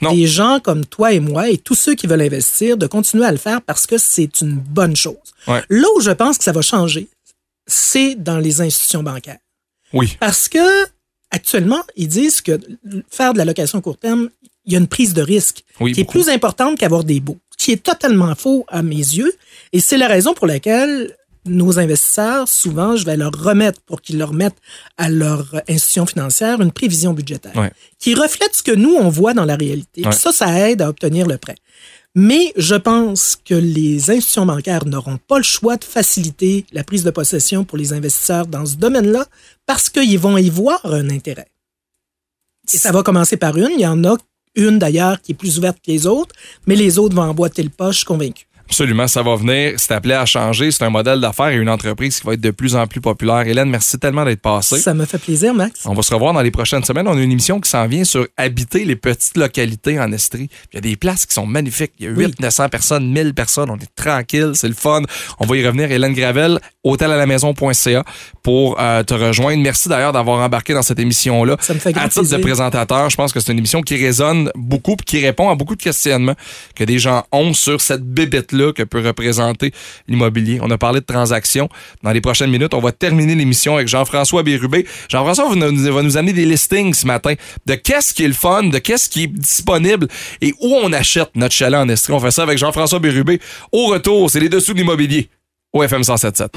Non. des gens comme toi et moi et tous ceux qui veulent investir de continuer à le faire parce que c'est une bonne chose. Ouais. Là où je pense que ça va changer, c'est dans les institutions bancaires. Oui. Parce que actuellement, ils disent que faire de la location court terme, il y a une prise de risque Oui, qui est plus importante qu'avoir des baux, ce qui est totalement faux à mes yeux. Et c'est la raison pour laquelle nos investisseurs, souvent, je vais leur remettre pour qu'ils leur mettent à leur institution financière une prévision budgétaire Ouais. qui reflète ce que nous, on voit dans la réalité. Ouais. Puis Ça, ça aide à obtenir le prêt. Mais je pense que les institutions bancaires n'auront pas le choix de faciliter la prise de possession pour les investisseurs dans ce domaine-là parce qu'ils vont y voir un intérêt. Et ça va commencer par une. Il y en a une d'ailleurs qui est plus ouverte que les autres, mais les autres vont emboîter le suis convaincu. Absolument, ça va venir. C'est appelé à changer. C'est un modèle d'affaires et une entreprise qui va être de plus en plus populaire. Hélène, merci tellement d'être passée. Ça me fait plaisir, Max. On va se revoir dans les prochaines semaines. On a une émission qui s'en vient sur habiter les petites localités en Estrie. Il y a des places qui sont magnifiques. Il y a 800, 900 personnes, 1000 personnes. On est tranquille, c'est le fun. On va y revenir. Hélène Gravel, hôtelalamaison.ca pour euh, te rejoindre. Merci d'ailleurs d'avoir embarqué dans cette émission-là. Ça me fait grand À titre de présentateur, je pense que c'est une émission qui résonne beaucoup et qui répond à beaucoup de questionnements que des gens ont sur cette bébête-là que peut représenter l'immobilier. On a parlé de transactions. Dans les prochaines minutes, on va terminer l'émission avec Jean-François Bérubé. Jean-François va nous, amener des listings ce matin de qu'est-ce qui est le fun, de qu'est-ce qui est disponible et où on achète notre chalet en Estrie. On fait ça avec Jean-François Bérubé. Au retour, c'est les dessous de l'immobilier au FM 177.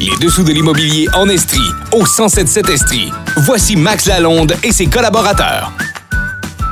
Les dessous de l'immobilier en Estrie, au 1077 Estrie. Voici Max Lalonde et ses collaborateurs.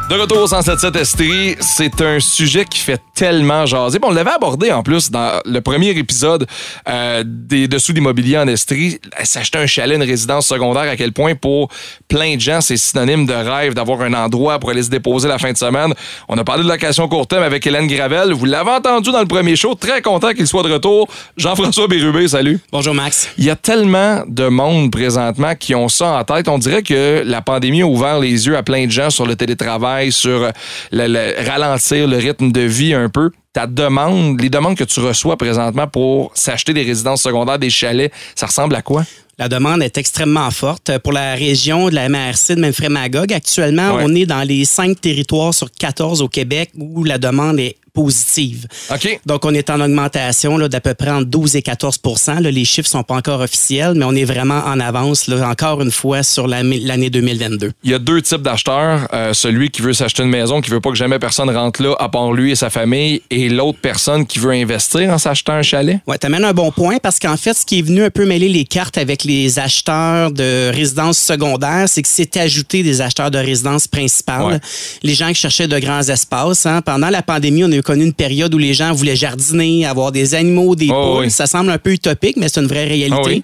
De retour au 177 Estrie, c'est un sujet qui fait tellement jaser. Bon, on l'avait abordé en plus dans le premier épisode euh, des Dessous d'immobilier en Estrie. S'acheter un chalet, une résidence secondaire, à quel point pour plein de gens, c'est synonyme de rêve d'avoir un endroit pour aller se déposer la fin de semaine. On a parlé de location court terme avec Hélène Gravel. Vous l'avez entendu dans le premier show. Très content qu'il soit de retour. Jean-François Bérubé, salut. Bonjour Max. Il y a tellement de monde présentement qui ont ça en tête. On dirait que la pandémie a ouvert les yeux à plein de gens sur le télétravail, sur le, le- ralentir le rythme de vie un peu. Ta demande, les demandes que tu reçois présentement pour s'acheter des résidences secondaires, des chalets, ça ressemble à quoi? La demande est extrêmement forte. Pour la région de la MRC de Memphremagog, actuellement, Ouais. on est dans les cinq territoires sur 14 au Québec où la demande est positive. OK. Donc, on est en augmentation d'à peu près entre 12 et 14 là, Les chiffres sont pas encore officiels, mais on est vraiment en avance, là, encore une fois, sur la- l'année 2022. Il y a deux types d'acheteurs. Euh, celui qui veut s'acheter une maison, qui veut pas que jamais personne rentre là, à part lui et sa famille, et l'autre personne qui veut investir en s'achetant un chalet. Ouais, t'amènes un bon point parce qu'en fait, ce qui est venu un peu mêler les cartes avec les acheteurs de résidences secondaires, c'est que s'est ajouté des acheteurs de résidences principales. Ouais. Les gens qui cherchaient de grands espaces. hein. Pendant la pandémie, on a connu une période où les gens voulaient jardiner, avoir des animaux, des Oh, poules. oui. Ça semble un peu utopique, mais c'est une vraie réalité. Oh, oui.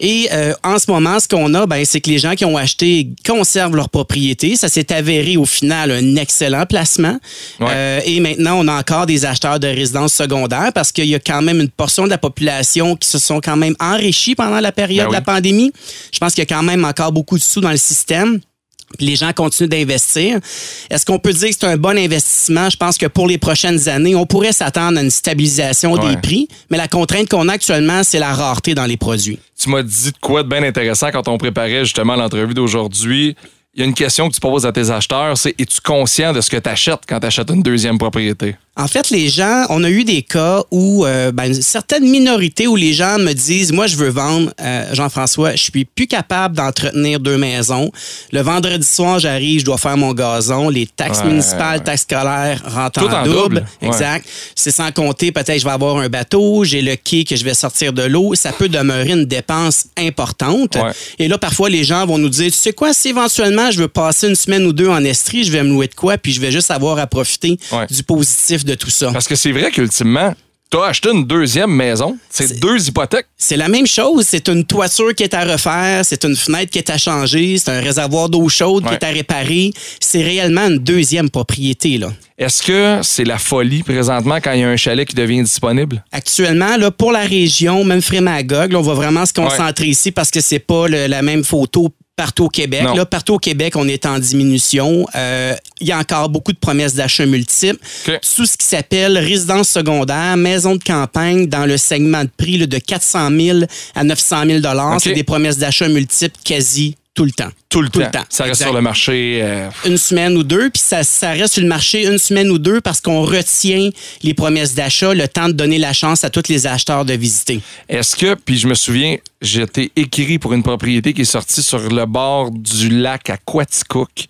Et euh, en ce moment, ce qu'on a, ben, c'est que les gens qui ont acheté conservent leur propriété. Ça s'est avéré au final un excellent placement. Ouais. Euh, et maintenant, on a encore des acheteurs de résidences secondaires parce qu'il y a quand même une portion de la population qui se sont quand même enrichis pendant la période Ben de la oui. pandémie. Je pense qu'il y a quand même encore beaucoup de sous dans le système. Puis Les gens continuent d'investir. Est-ce qu'on peut dire que c'est un bon investissement? Je pense que pour les prochaines années, on pourrait s'attendre à une stabilisation des prix, mais la contrainte qu'on a actuellement, c'est la rareté dans les produits. Tu m'as dit de quoi de bien intéressant quand on préparait justement l'entrevue d'aujourd'hui. Il y a une question que tu poses à tes acheteurs, c'est es-tu conscient de ce que tu achètes quand tu achètes une deuxième propriété? En fait, les gens, on a eu des cas où, euh, ben, une certaine minorité où les gens me disent, moi, je veux vendre, euh, Jean-François, je suis plus capable d'entretenir deux maisons. Le vendredi soir, j'arrive, je dois faire mon gazon, les taxes Ouais, municipales, ouais. taxes scolaires rentrent en, en double. double, ouais. Exact. C'est sans compter, peut-être, je vais avoir un bateau, j'ai le quai que je vais sortir de l'eau. Ça peut demeurer une dépense importante. Et là, parfois, les gens vont nous dire, tu sais quoi, si éventuellement je veux passer une semaine ou deux en Estrie, je vais me louer de quoi, puis je vais juste avoir à profiter du positif de tout ça. Parce que c'est vrai qu'ultimement, tu as acheté une deuxième maison. C'est deux hypothèques. C'est la même chose. C'est une toiture qui est à refaire, c'est une fenêtre qui est à changer, c'est un réservoir d'eau chaude qui est à réparer. C'est réellement une deuxième propriété. Là. Est-ce que c'est la folie présentement quand il y a un chalet qui devient disponible? Actuellement, là, pour la région, même Frémagog, là, on va vraiment se concentrer ici parce que c'est pas le- la même photo partout au Québec. Non. Là, partout au Québec, on est en diminution. Euh, Il y a encore beaucoup de promesses d'achat multiples. Tout ce qui s'appelle résidence secondaire, maison de campagne dans le segment de prix là, de 400 000 à 900 000 OK. C'est des promesses d'achat multiples quasi tout le temps. Tout le, Tout temps. le temps. Ça reste Exact. sur le marché. euh, Une semaine ou deux, puis ça, ça reste sur le marché une semaine ou deux parce qu'on retient les promesses d'achat, le temps de donner la chance à tous les acheteurs de visiter. Est-ce que, puis je me souviens, j'étais écrit pour une propriété qui est sortie sur le bord du lac à Quaticook.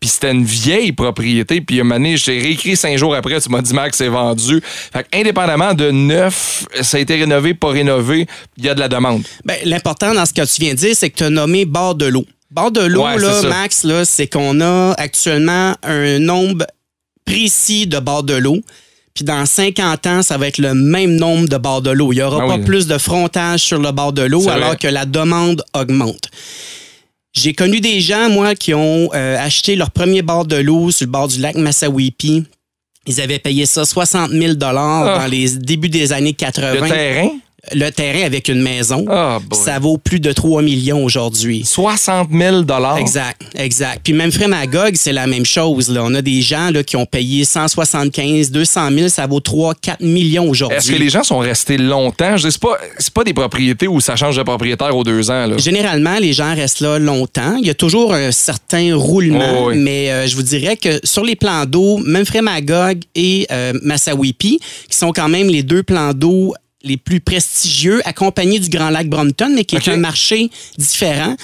Puis c'était une vieille propriété. Puis un moment donné, j'ai réécrit cinq jours après, tu m'as dit, Max, c'est vendu. Fait que, indépendamment de neuf, ça a été rénové, pas rénové, il y a de la demande. Ben, L'important dans ce que tu viens de dire, c'est que tu as nommé bord de l'eau. Bord de l'eau, Ouais, là. Max, là, c'est qu'on a actuellement un nombre précis de bords de l'eau. Puis dans 50 ans, ça va être le même nombre de bords de l'eau. Il n'y aura Ah pas oui. plus de frontage sur le bord de l'eau alors vrai. que la demande augmente. J'ai connu des gens, moi, qui ont euh, acheté leur premier bord de l'eau sur le bord du lac Massawippi. Ils avaient payé ça 60 000 Ah. dans les débuts des années 80. Le terrain, Le terrain avec une maison. ah. Ça vaut plus de 3 millions aujourd'hui. 60 000 Exact, exact. Puis même Frémagog, c'est la même chose. Là. On a des gens là, qui ont payé 175, 200 000, ça vaut 3, 4 millions aujourd'hui. Est-ce que les gens sont restés longtemps? Je c'est pas, c'est pas des propriétés où ça change de propriétaire aux deux ans. Là. Généralement, les gens restent là longtemps. Il y a toujours un certain roulement, Oh oui. mais euh, je vous dirais que sur les plans d'eau, même et euh, Massawippi, qui sont quand même les deux plans d'eau les plus prestigieux, accompagnés du Grand Lac Brompton, mais qui est un marché différent.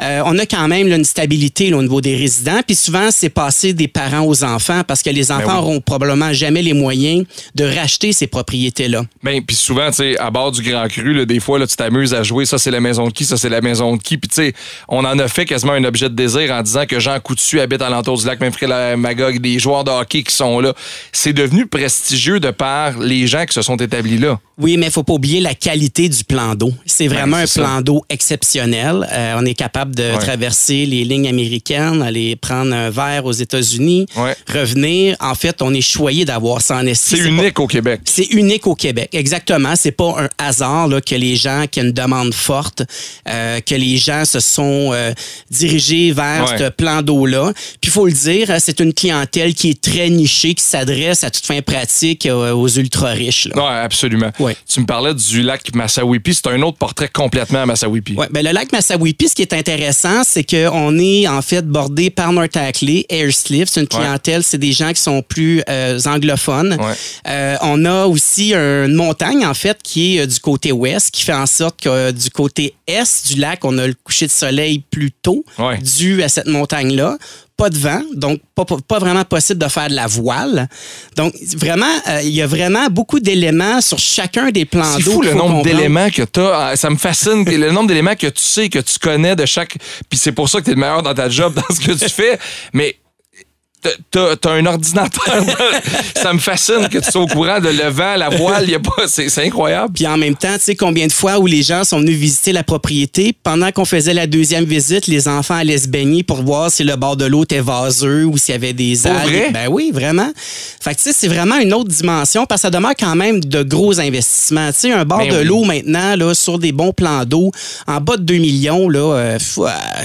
Euh, on a quand même là, une stabilité là, au niveau des résidents. Puis souvent, c'est passé des parents aux enfants parce que les enfants Ben oui. auront probablement jamais les moyens de racheter ces propriétés-là. Ben, puis souvent, tu sais, à bord du Grand Cru, là, des fois, là, tu t'amuses à jouer. Ça, c'est la maison de qui? Ça, c'est la maison de qui? Puis, tu sais, on en a fait quasiment un objet de désir en disant que Jean Coutu habite à l'entour du lac Mainfrey Magog, des joueurs de hockey qui sont là. C'est devenu prestigieux de par les gens qui se sont établis là. Oui, mais il faut pas oublier la qualité du plan d'eau. C'est vraiment un plan d'eau exceptionnel. Euh, on est capable de Ouais. traverser les lignes américaines, aller prendre un verre aux États-Unis, Ouais. revenir. En fait, on est choyé d'avoir ça en. C'est pas- unique au Québec. C'est unique au Québec, exactement. C'est pas un hasard là, que les gens, qui ont une demande forte, euh, que les gens se sont euh, dirigés vers ce plan d'eau-là. Puis il faut le dire, euh, c'est une clientèle qui est très nichée, qui s'adresse à toute fin pratique aux ultra riches. là. Ouais, absolument. Tu me parlais du lac Massawippi. C'est un autre portrait complètement à Massawippi. Ouais, ben le lac Massawippi, ce qui est intéressant, c'est qu'on est en fait bordé par North Ackley, Airsliff. C'est une clientèle, c'est des gens qui sont plus euh, anglophones. Ouais. Euh, on a aussi une montagne, en fait, qui est euh, du côté ouest, qui fait en sorte que du côté est du lac, on a le coucher de soleil plus tôt, Ouais. dû à cette montagne-là. Pas de vent, donc pas, pas- pas vraiment possible de faire de la voile. Donc, vraiment, euh, il y a vraiment beaucoup d'éléments sur chacun des plans C'est d'eau. fou qu'il le nombre d'éléments que tu as. Ça me fascine. le nombre d'éléments que tu sais, que tu connais de chaque. Puis c'est pour ça que tu es le meilleur dans ta job, dans ce que tu fais. Mais t'as un ordinateur. [laughs] ça me fascine que tu sois au courant de le vent, la voile. y a pas, c'est, incroyable. Puis en même temps, tu sais combien de fois où les gens sont venus visiter la propriété, pendant qu'on faisait la deuxième visite, les enfants allaient se baigner pour voir si le bord de l'eau était vaseux ou s'il y avait des algues. vrai? Ben oui, vraiment. Fait que tu sais, c'est vraiment une autre dimension parce que ça demeure quand même de gros investissements. Tu sais, un bord Ben de oui. l'eau maintenant, là, sur des bons plans d'eau, en bas de 2 millions, là, euh,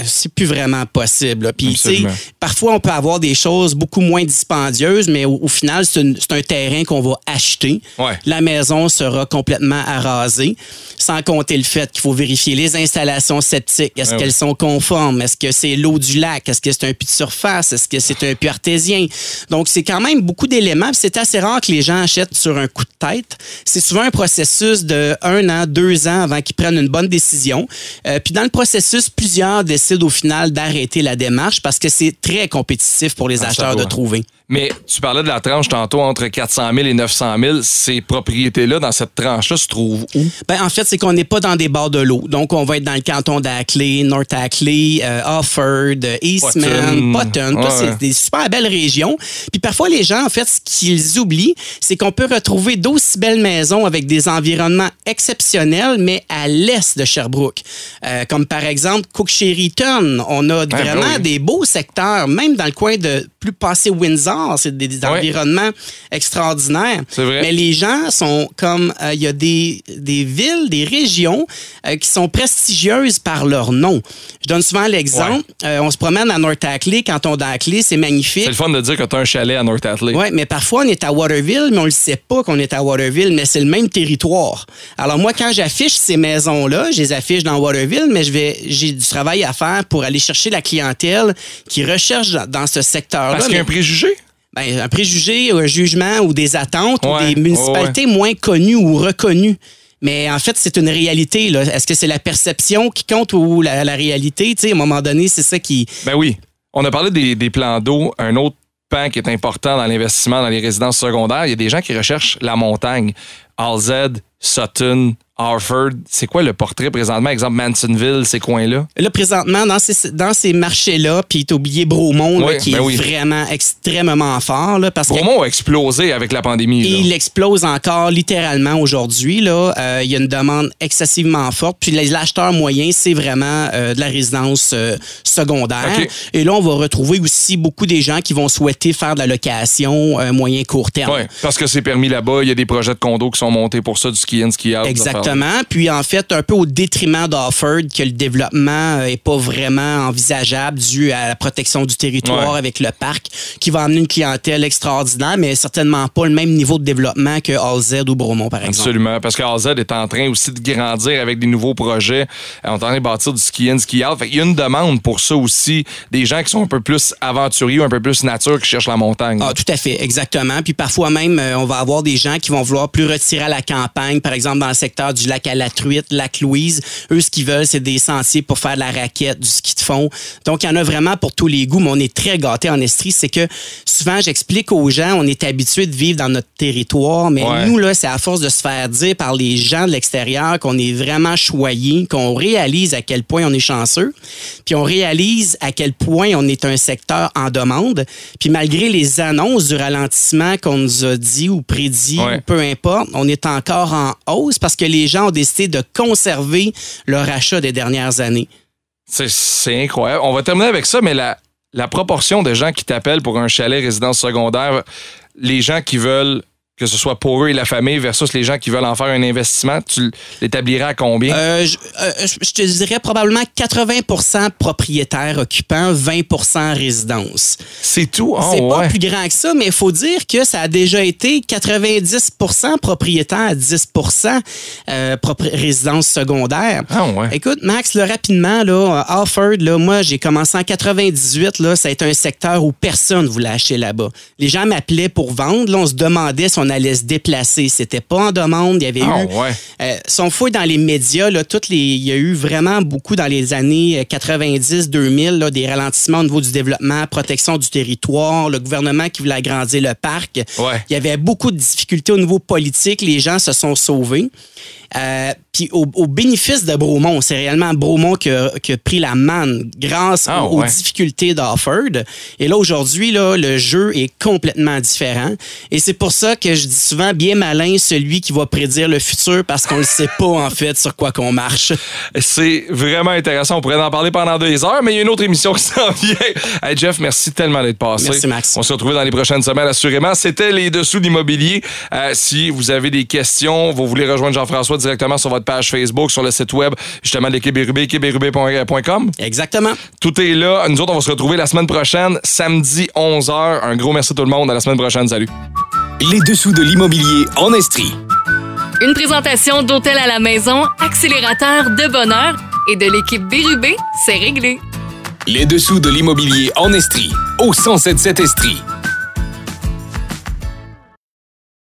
c'est plus vraiment possible. Puis tu sais, parfois on peut avoir des choses beaucoup moins dispendieuses, mais au, au final, c'est un terrain qu'on va acheter. Ouais. La maison sera complètement arasée, sans compter le fait qu'il faut vérifier les installations septiques. Est-ce oui. qu'elles sont conformes? Est-ce que c'est l'eau du lac? Est-ce que c'est un puits de surface? Est-ce que c'est un puits artésien? Donc, c'est quand même beaucoup d'éléments. C'est assez rare que les gens achètent sur un coup de tête. C'est souvent un processus de un an, deux ans avant qu'ils prennent une bonne décision. Euh, puis dans le processus, plusieurs décident au final d'arrêter la démarche parce que c'est très compétitif pour les Ah, ça de trouver. Mais tu parlais de la tranche tantôt entre 400 000 et 900 000. Ces propriétés-là, dans cette tranche-là, se trouvent où? Ben, en fait, c'est qu'on n'est pas dans des bords de l'eau. Donc, on va être dans le canton d'Ackley, North Ackley, euh, Offord, Eastman, Potton. Ouais, c'est des super belles régions. Puis parfois, les gens, en fait, ce qu'ils oublient, c'est qu'on peut retrouver d'aussi belles maisons avec des environnements exceptionnels, mais à l'est de Sherbrooke. Euh, comme par exemple Cook-Sheriton. On a ben vraiment oui. des beaux secteurs, même dans le coin de plus passé Windsor. C'est des, des Ouais. environnements extraordinaires. C'est vrai. Mais les gens sont comme euh, il y a des, des villes, des régions euh, qui sont prestigieuses par leur nom. Je donne souvent l'exemple. euh, on se promène à North Ackley, canton d'Ackley, c'est magnifique. C'est le fun de dire que tu as un chalet à North Atlee. Oui, mais parfois on est à Waterville, mais on ne le sait pas qu'on est à Waterville, mais c'est le même territoire. Alors moi, quand j'affiche ces maisons-là, je les affiche dans Waterville, mais je vais, j'ai du travail à faire pour aller chercher la clientèle qui recherche dans, ce secteur-là. Parce qu'il y a un préjugé? Ben, un préjugé, un jugement ou des attentes Ouais, ou des municipalités moins connues ou reconnues. Mais en fait, c'est une réalité. Est-ce que c'est la perception qui compte ou la, la réalité? Tu sais, à un moment donné, c'est ça qui... Ben oui. On a parlé des, des plans d'eau. Un autre pan qui est important dans l'investissement dans les résidences secondaires, il y a des gens qui recherchent la montagne. Alzed, Sutton, Harford. C'est quoi le portrait présentement? Exemple, Mansonville, ces coins-là? Là, présentement, dans ces, dans ces marchés-là, puis t'as oublié Bromont, là, Oui, qui ben est oui. vraiment extrêmement fort. Là, parce que Bromont a explosé avec la pandémie. Là. il explose encore littéralement aujourd'hui. Là, Euh, il y a une demande excessivement forte. Puis les acheteurs moyens, c'est vraiment euh, de la résidence euh, secondaire. Et là, on va retrouver aussi beaucoup des gens qui vont souhaiter faire de la location euh, moyen court terme. Ouais, parce que c'est permis là-bas. Il y a des projets de condos qui sont montés pour ça, du ski-in, ski-out. affaires-là. Exactement. Puis en fait, un peu au détriment d'Offord, que le développement euh, est pas vraiment envisageable dû à la protection du territoire Ouais. avec le parc, qui va amener une clientèle extraordinaire, mais certainement pas le même niveau de développement que AZ ou Bromont, par exemple. Absolument, parce que AZ est en train aussi de grandir avec des nouveaux projets. Euh, On est en train de bâtir du ski-in, ski-out. Qu'il y a une demande pour ça aussi, des gens qui sont un peu plus aventuriers, un peu plus nature, qui cherchent la montagne. Ah, tout à fait, exactement. Puis parfois même, euh, on va avoir des gens qui vont vouloir plus retirer à la campagne, par exemple dans le secteur du lac à la Truite, lac Louise. Eux, ce qu'ils veulent, c'est des sentiers pour faire de la raquette, du ski de fond. Donc, il y en a vraiment pour tous les goûts, mais on est très gâtés en Estrie. C'est que souvent, j'explique aux gens, on est habitué de vivre dans notre territoire, mais Ouais. nous, là, c'est à force de se faire dire par les gens de l'extérieur qu'on est vraiment choyés, qu'on réalise à quel point on est chanceux, puis on réalise à quel point on est un secteur en demande. Puis malgré les annonces du ralentissement qu'on nous a dit ou prédit, Ouais. ou peu importe, on est encore en hausse parce que les gens ont décidé de conserver leur achat des dernières années. C'est- incroyable. On va terminer avec ça, mais la, la proportion de gens qui t'appellent pour un chalet résidence secondaire, les gens qui veulent que ce soit pour eux et la famille versus les gens qui veulent en faire un investissement, tu l'établirais à combien? Euh, je, euh, je- te dirais probablement 80% propriétaires occupants, 20% résidence. c'est tout? Oh, c'est pas plus grand que ça, mais il faut dire que ça a déjà été 90% propriétaires, 10 euh, résidence secondaire. Ah ouais. Écoute, Max, là, rapidement, là, à Alford, là, moi, j'ai commencé en 98. Là, ça a été un secteur où personne voulait acheter là-bas. Les gens m'appelaient pour vendre. Là, on se demandait si on allait se déplacer. C'était pas en demande. Il y avait Ah eu... ouais. Euh, si on fouille dans les médias, là, toutes les, il y a eu vraiment beaucoup dans les années 90-2000 là, des ralentissements au niveau du développement, protection du territoire, le gouvernement qui voulait agrandir le parc. Ouais. Il y avait beaucoup de difficultés au niveau politique. Les gens se sont sauvés. Euh, Puis au, au bénéfice de Bromont, c'est réellement Bromont qui a, qui a pris la manne grâce Ah, aux, difficultés d'Offord. Et là, aujourd'hui, là, le jeu est complètement différent. Et c'est pour ça que je dis souvent, bien malin celui qui va prédire le futur parce qu'on ne sait pas, en fait, sur quoi qu'on marche. C'est vraiment intéressant. On pourrait en parler pendant deux heures, mais il y a une autre émission qui s'en vient. Hey Jeff, merci tellement d'être passé. Merci, Max. On se retrouve dans les prochaines semaines, assurément. C'était les dessous d'immobilier. Euh, si vous avez des questions, vous voulez rejoindre Jean-François directement sur votre page Facebook, sur le site web, justement, de l'équipe Bérubé, équipebérubé.com. Exactement. Tout est là. Nous autres, on va se retrouver la semaine prochaine, samedi 11h. Un gros merci à tout le monde. À la semaine prochaine. Salut. Les dessous de l'immobilier en Estrie. Une présentation d'Hôtel à la maison, accélérateur de bonheur et de l'équipe Bérubé, c'est réglé. Les dessous de l'immobilier en Estrie. Au 1077 Estrie.